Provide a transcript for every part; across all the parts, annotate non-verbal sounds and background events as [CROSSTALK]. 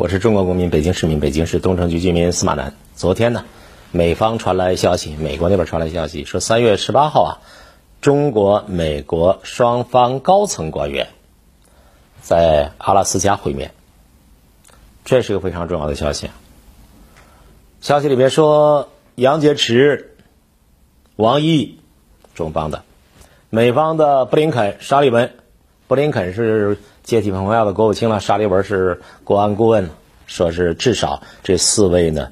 我是中国公民，北京市民，北京市东城区居民司马南。昨天呢，美方传来消息，美国那边传来消息，说三月十八号啊，中国、美国双方高层官员在阿拉斯加会面。这是个非常重要的消息。消息里面说，杨洁篪、王毅，中方的；美方的布林肯、沙利文。布林肯是接替蓬佩奥的国务卿了，沙利文是国安顾问，说是至少这四位呢，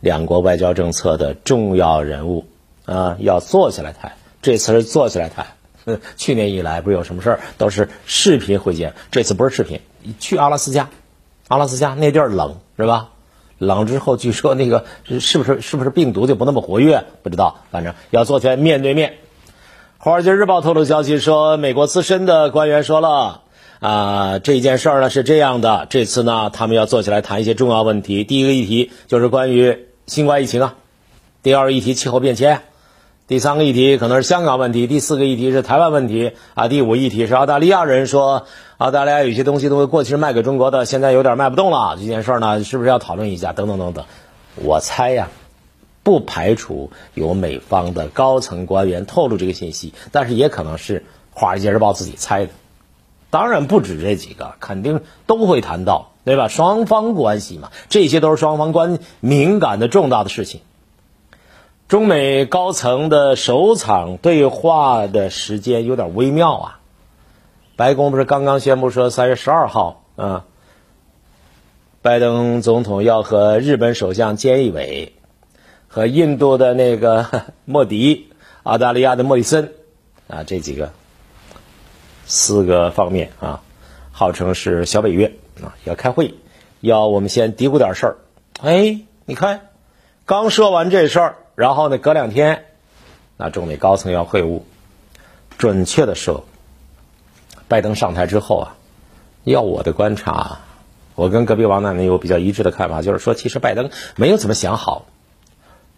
两国外交政策的重要人物啊，要坐下来谈。这次是坐下来谈。去年以来不是有什么事儿都是视频会见，这次不是视频。去阿拉斯加，阿拉斯加那地儿冷是吧？冷之后据说那个是不是是不是病毒就不那么活跃？不知道，反正要坐起来面对面。《华尔街日报》透露消息说，美国资深的官员说了，啊，这件事儿呢是这样的，这次呢他们要坐起来谈一些重要问题。第一个议题就是关于新冠疫情啊，第二个议题气候变迁，第三个议题可能是香港问题，第四个议题是台湾问题啊，第五议题是澳大利亚人说，澳大利亚有些东西都过去卖给中国的，现在有点卖不动了，这件事儿呢是不是要讨论一下？等等等等，我猜呀。不排除有美方的高层官员透露这个信息，但是也可能是《华尔街日报》自己猜的。当然不止这几个，肯定都会谈到，对吧？双方关系嘛，这些都是双方关敏感的重大的事情。中美高层的首场对话的时间有点微妙啊。白宫不是刚刚宣布说三月十二号啊，拜登总统要和日本首相菅义伟。和印度的那个 [LAUGHS] 莫迪，澳大利亚的莫里森，啊，这几个四个方面啊，号称是小北约啊，要开会，要我们先嘀咕点事儿。哎，你看，刚说完这事儿，然后呢，隔两天，那中美高层要会晤。准确的说，拜登上台之后啊，要我的观察，我跟隔壁王奶奶有比较一致的看法，就是说，其实拜登没有怎么想好。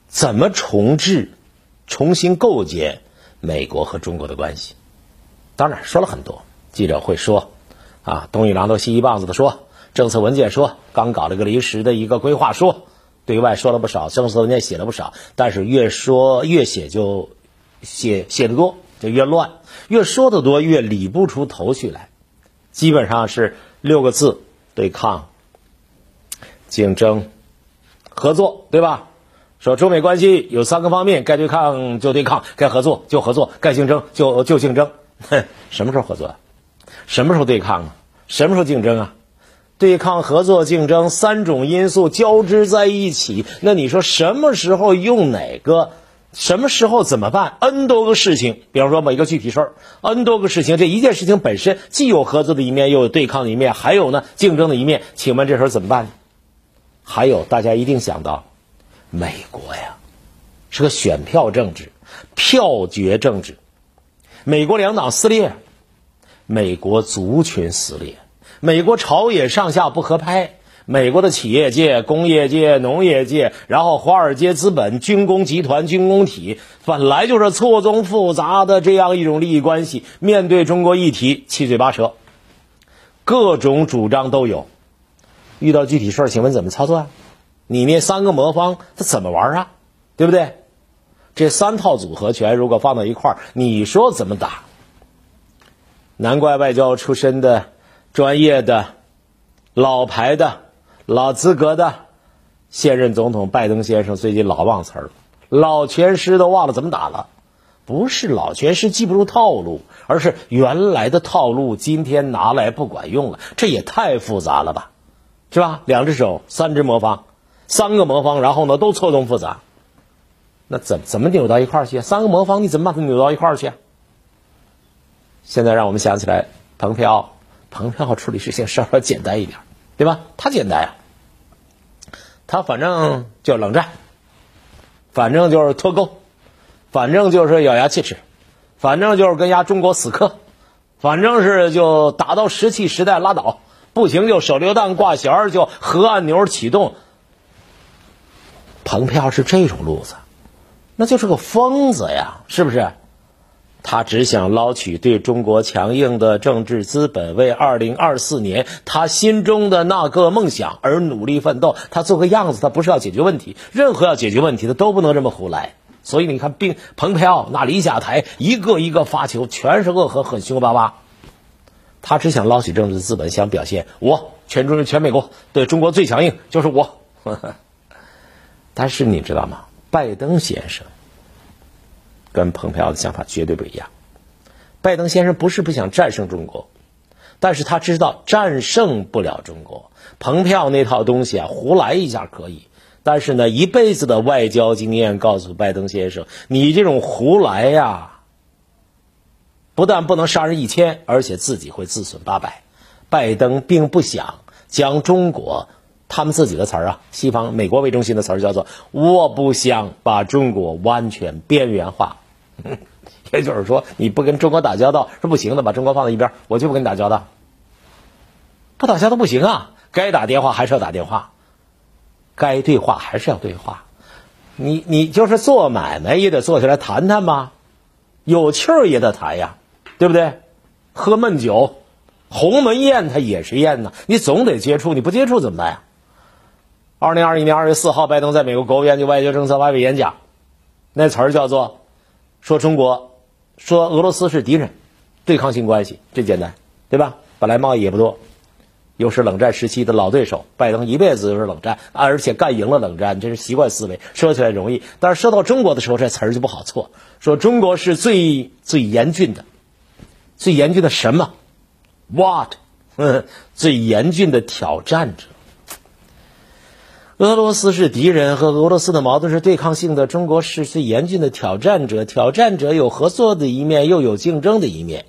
怎么重置、重新构建美国和中国的关系？当然说了很多，记者会说，啊，东一榔头西一棒子的说，政策文件说，刚搞了个临时的一个规划说，对外说了不少，政策文件写了不少，但是越说越写就写写的多就越乱，越说的多越理不出头绪来，基本上是六个字：对抗、竞争、合作，对吧？说中美关系有三个方面，该对抗就对抗，该合作就合作，该竞争就就竞争。哼，[LAUGHS] 什么时候合作？什么时候对抗啊？什么时候竞争啊？对抗、合作、竞争三种因素交织在一起，那你说什么时候用哪个？什么时候怎么办？n 多个事情，比方说某一个具体事儿，n 多个事情，这一件事情本身既有合作的一面，又有对抗的一面，还有呢竞争的一面。请问这时候怎么办？还有，大家一定想到。美国呀，是个选票政治，票决政治。美国两党撕裂，美国族群撕裂，美国朝野上下不合拍，美国的企业界、工业界、农业界，然后华尔街资本、军工集团、军工体，本来就是错综复杂的这样一种利益关系，面对中国议题七嘴八舌，各种主张都有。遇到具体事儿，请问怎么操作啊？你那三个魔方他怎么玩啊？对不对？这三套组合拳如果放到一块儿，你说怎么打？难怪外交出身的、专业的、老牌的、老资格的现任总统拜登先生最近老忘词儿，老拳师都忘了怎么打了。不是老拳师记不住套路，而是原来的套路今天拿来不管用了。这也太复杂了吧，是吧？两只手，三只魔方。三个魔方，然后呢都错综复杂，那怎怎么扭到一块儿去？三个魔方你怎么把它扭到一块儿去？现在让我们想起来，蓬佩奥，蓬佩奥处理事情稍微简单一点，对吧？他简单呀，他反正就冷战，反正就是脱钩，反正就是咬牙切齿，反正就是跟压中国死磕，反正是就打到石器时代拉倒，不行就手榴弹挂弦，就核按钮启动。蓬佩奥是这种路子，那就是个疯子呀，是不是？他只想捞取对中国强硬的政治资本，为二零二四年他心中的那个梦想而努力奋斗。他做个样子，他不是要解决问题。任何要解决问题的都不能这么胡来。所以你看，并蓬佩奥那里下台，一个一个发球，全是恶狠狠、凶巴巴。他只想捞取政治资本，想表现我全中全美国对中国最强硬就是我。[LAUGHS] 但是你知道吗？拜登先生。跟蓬佩奥的想法绝对不一样。拜登先生不是不想战胜中国，但是他知道战胜不了中国。蓬佩奥那套东西啊，胡来一下可以，但是呢，一辈子的外交经验告诉拜登先生，你这种胡来呀，不但不能杀人一千，而且自己会自损八百。拜登并不想将中国，他们自己的词儿啊，西方美国为中心的词儿叫做“我不想把中国完全边缘化”。[LAUGHS] 也就是说，你不跟中国打交道是不行的，把中国放在一边，我就不跟你打交道。不打交道不行啊，该打电话还是要打电话，该对话还是要对话。你你就是做买卖也得坐下来谈谈吧，有气儿也得谈呀，对不对？喝闷酒，鸿门宴它也是宴呢，你总得接触，你不接触怎么办呀？二零二一年二月四号，拜登在美国国务院就外交政策发表演讲，那词儿叫做。说中国，说俄罗斯是敌人，对抗性关系，这简单，对吧？本来贸易也不多，又是冷战时期的老对手，拜登一辈子就是冷战，而且干赢了冷战，这是习惯思维，说起来容易，但是说到中国的时候，这词儿就不好错。说中国是最最严峻的，最严峻的什么？What？[LAUGHS] 最严峻的挑战者。俄罗斯是敌人，和俄罗斯的矛盾是对抗性的。中国是最严峻的挑战者，挑战者有合作的一面，又有竞争的一面，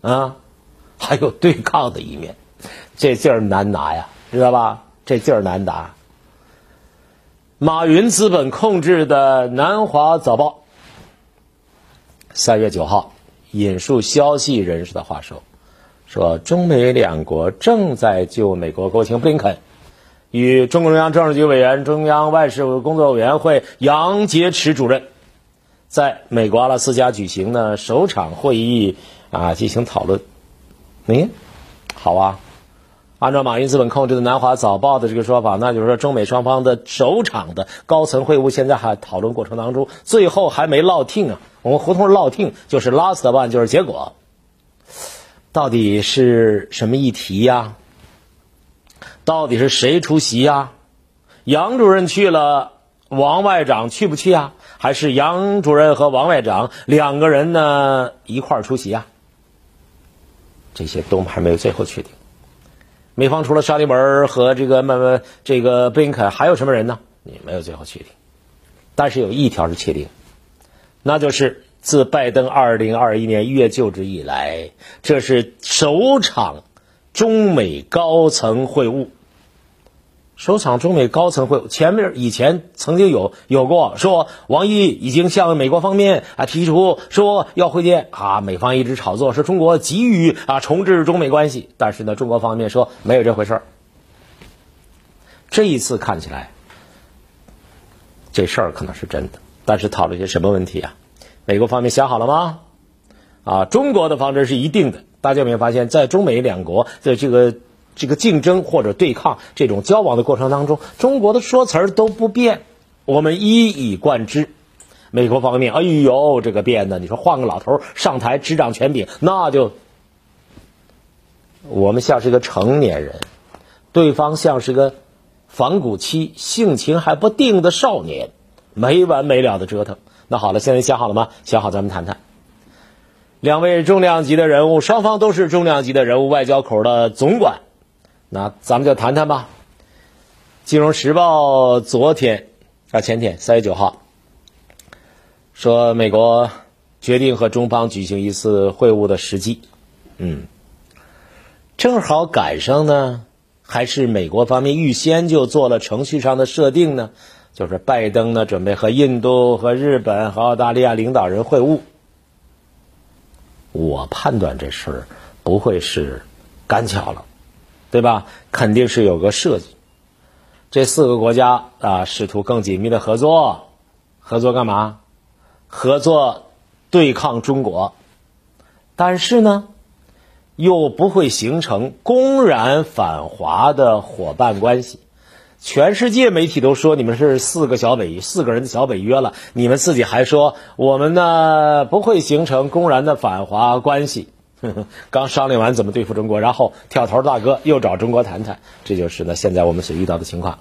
啊，[LAUGHS] 还有对抗的一面，[LAUGHS] 这劲儿难拿呀，知道吧？这劲儿难拿。马云资本控制的南华早报三月九号引述消息人士的话说，说中美两国正在就美国国务卿布林肯。与中共中央政治局委员、中央外事工作委员会杨洁篪主任在美国阿拉斯加举行的首场会议啊进行讨论。嗯，好啊，按照马云资本控制的南华早报的这个说法，那就是说中美双方的首场的高层会晤现在还讨论过程当中，最后还没落定啊。我们胡同落定就是 last one，就是结果，到底是什么议题呀？到底是谁出席呀？杨主任去了，王外长去不去啊？还是杨主任和王外长两个人呢一块出席啊？这些都还没有最后确定。美方除了沙利文和这个麦麦这个布林肯，还有什么人呢？也没有最后确定。但是有一条是确定，那就是自拜登二零二一年一月就职以来，这是首场。中美高层会晤，首场中美高层会晤，前面以前曾经有有过，说王毅已经向美国方面啊提出说要会见啊，美方一直炒作说中国急于啊重置中美关系，但是呢，中国方面说没有这回事儿。这一次看起来，这事儿可能是真的，但是讨论些什么问题啊？美国方面想好了吗？啊，中国的方针是一定的。大家有没有发现，在中美两国的这个这个竞争或者对抗这种交往的过程当中，中国的说词儿都不变，我们一以贯之。美国方面，哎呦，这个变的，你说换个老头上台执掌权柄，那就我们像是个成年人，对方像是个反骨期、性情还不定的少年，没完没了的折腾。那好了，现在想好了吗？想好，咱们谈谈。两位重量级的人物，双方都是重量级的人物，外交口的总管。那咱们就谈谈吧。金融时报昨天啊，前天三月九号说，美国决定和中方举行一次会晤的时机，嗯，正好赶上呢，还是美国方面预先就做了程序上的设定呢，就是拜登呢准备和印度、和日本、和澳大利亚领导人会晤。我判断这事儿不会是赶巧了，对吧？肯定是有个设计。这四个国家啊，试图更紧密的合作，合作干嘛？合作对抗中国，但是呢，又不会形成公然反华的伙伴关系。全世界媒体都说你们是四个小北四个人的小北约了，你们自己还说我们呢不会形成公然的反华关系。[LAUGHS] 刚商量完怎么对付中国，然后跳头大哥又找中国谈谈，这就是呢现在我们所遇到的情况。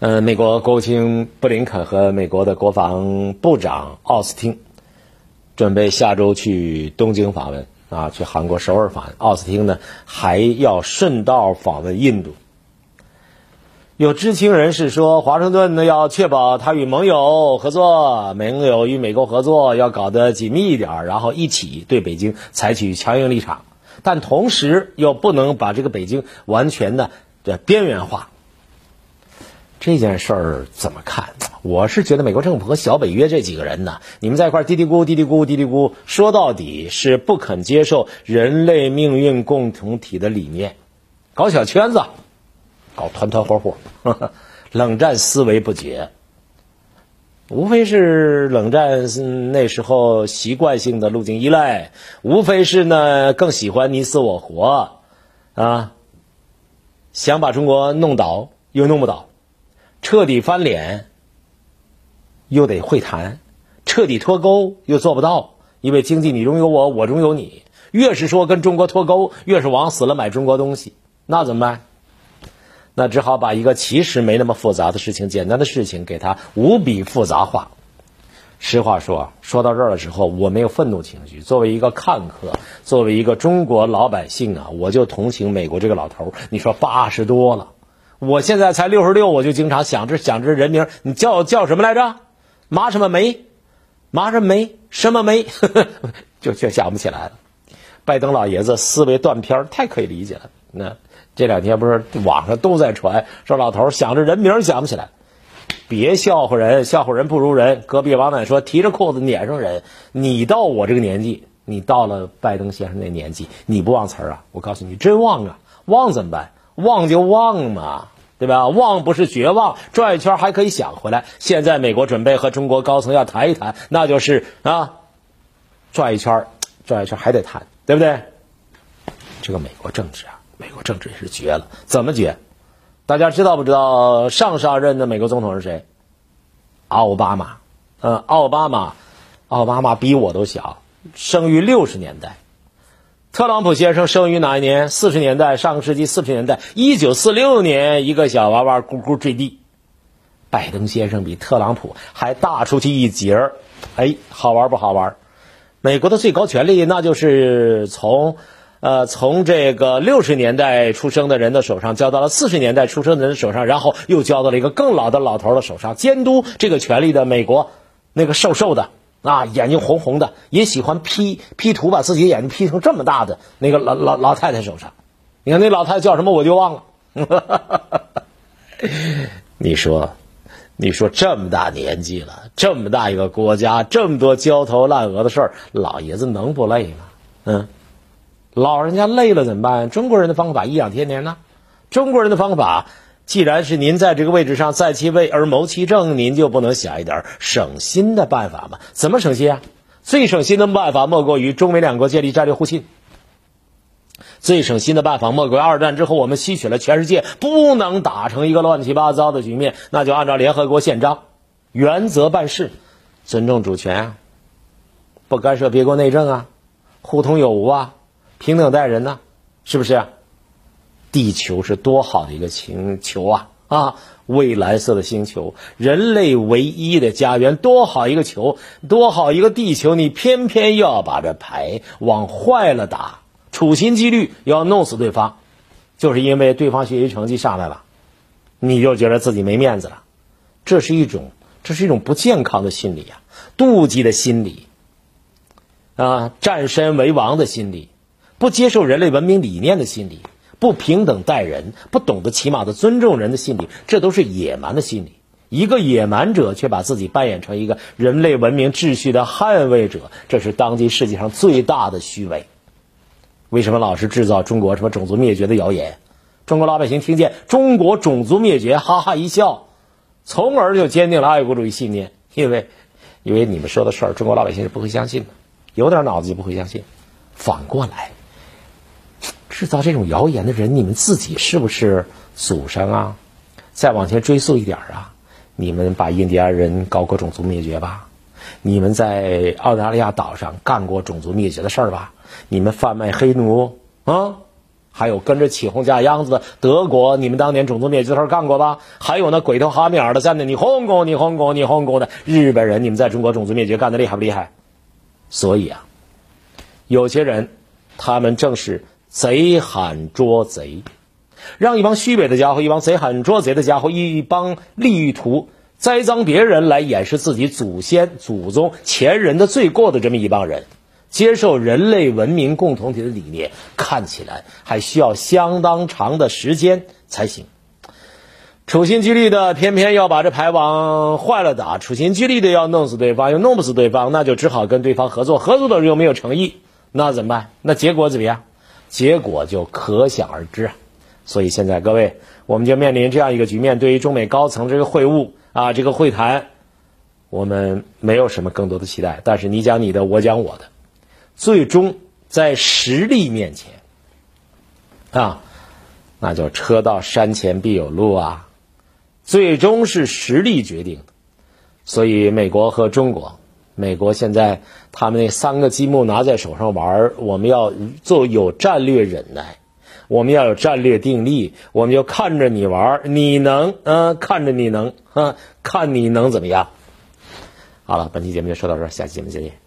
呃，美国国务卿布林肯和美国的国防部长奥斯汀准备下周去东京访问啊，去韩国首尔访问。奥斯汀呢还要顺道访问印度。有知情人士说，华盛顿呢要确保他与盟友合作，盟友与美国合作要搞得紧密一点，然后一起对北京采取强硬立场，但同时又不能把这个北京完全的这边缘化。这件事儿怎么看？我是觉得美国政府和小北约这几个人呢，你们在一块嘀嘀咕嘀嘀咕嘀嘀咕，说到底是不肯接受人类命运共同体的理念，搞小圈子。搞团团伙伙，[LAUGHS] 冷战思维不解，无非是冷战那时候习惯性的路径依赖，无非是呢更喜欢你死我活，啊，想把中国弄倒又弄不倒，彻底翻脸又得会谈，彻底脱钩又做不到，因为经济你中有我，我中有你，越是说跟中国脱钩，越是往死了买中国东西，那怎么办？那只好把一个其实没那么复杂的事情、简单的事情，给它无比复杂化。实话说，说到这儿的时候，我没有愤怒情绪。作为一个看客，作为一个中国老百姓啊，我就同情美国这个老头。你说八十多了，我现在才六十六，我就经常想着想着人名，你叫叫什么来着？马什么梅？马什么梅？什么梅？[LAUGHS] 就就想不起来了。拜登老爷子思维断片太可以理解了。那。这两天不是网上都在传，说老头想着人名想不起来，别笑话人，笑话人不如人。隔壁王奶说提着裤子撵上人，你到我这个年纪，你到了拜登先生那年纪，你不忘词儿啊？我告诉你，真忘啊！忘怎么办？忘就忘嘛，对吧？忘不是绝望，转一圈还可以想回来。现在美国准备和中国高层要谈一谈，那就是啊，转一圈，转一圈还得谈，对不对？这个美国政治啊。美国政治也是绝了，怎么绝？大家知道不知道上上任的美国总统是谁？奥巴马。嗯，奥巴马，奥巴马比我都小，生于六十年代。特朗普先生生于哪一年？四十年代，上个世纪四十年代，一九四六年，一个小娃娃咕咕坠地。拜登先生比特朗普还大出去一截儿。哎，好玩不好玩？美国的最高权力，那就是从。呃，从这个六十年代出生的人的手上交到了四十年代出生的人手上，然后又交到了一个更老的老头的手上。监督这个权力的美国，那个瘦瘦的啊，眼睛红红的，也喜欢 P P 图，把自己眼睛 P 成这么大的那个老老老太太手上。你看那老太太叫什么，我就忘了。[LAUGHS] 你说，你说这么大年纪了，这么大一个国家，这么多焦头烂额的事儿，老爷子能不累吗？嗯。老人家累了怎么办？中国人的方法颐养天年呢？中国人的方法，既然是您在这个位置上在其位而谋其政，您就不能想一点省心的办法吗？怎么省心啊？最省心的办法莫过于中美两国建立战略互信。最省心的办法莫过于二战之后我们吸取了全世界不能打成一个乱七八糟的局面，那就按照联合国宪章原则办事，尊重主权啊，不干涉别国内政啊，互通有无啊。平等待人呢，是不是？地球是多好的一个星球啊！啊，蔚蓝色的星球，人类唯一的家园，多好一个球，多好一个地球！你偏偏要把这牌往坏了打，处心积虑要弄死对方，就是因为对方学习成绩上来了，你就觉得自己没面子了。这是一种，这是一种不健康的心理啊，妒忌的心理啊，占身为王的心理。不接受人类文明理念的心理，不平等待人，不懂得起码的尊重人的心理，这都是野蛮的心理。一个野蛮者却把自己扮演成一个人类文明秩序的捍卫者，这是当今世界上最大的虚伪。为什么老是制造中国什么种族灭绝的谣言？中国老百姓听见中国种族灭绝，哈哈一笑，从而就坚定了爱国主义信念。因为，因为你们说的事儿，中国老百姓是不会相信的，有点脑子就不会相信。反过来，制造这种谣言的人，你们自己是不是祖上啊？再往前追溯一点啊，你们把印第安人搞过种族灭绝吧？你们在澳大利亚岛上干过种族灭绝的事儿吧？你们贩卖黑奴啊？还有跟着起哄架秧子的德国，你们当年种族灭绝的事干过吧？还有那鬼头哈米尔的在那，你轰攻你轰攻你轰攻的日本人，你们在中国种族灭绝干的厉害不厉害？所以啊，有些人他们正是贼喊捉贼，让一帮虚伪的家伙，一帮贼喊捉贼的家伙，一帮力图栽赃别人来掩饰自己祖先、祖宗、前人的罪过的这么一帮人。接受人类文明共同体的理念，看起来还需要相当长的时间才行。处心积虑的，偏偏要把这牌往坏了打；处心积虑的要弄死对方，又弄不死对方，那就只好跟对方合作。合作的人又没有诚意，那怎么办？那结果怎么样？结果就可想而知啊！所以现在各位，我们就面临这样一个局面：对于中美高层这个会晤啊，这个会谈，我们没有什么更多的期待。但是你讲你的，我讲我的。最终在实力面前，啊，那就车到山前必有路啊，最终是实力决定的。所以美国和中国，美国现在他们那三个积木拿在手上玩我们要做有战略忍耐，我们要有战略定力，我们就看着你玩你能，嗯，看着你能，啊，看你能怎么样。好了，本期节目就说到这儿，下期节目再见。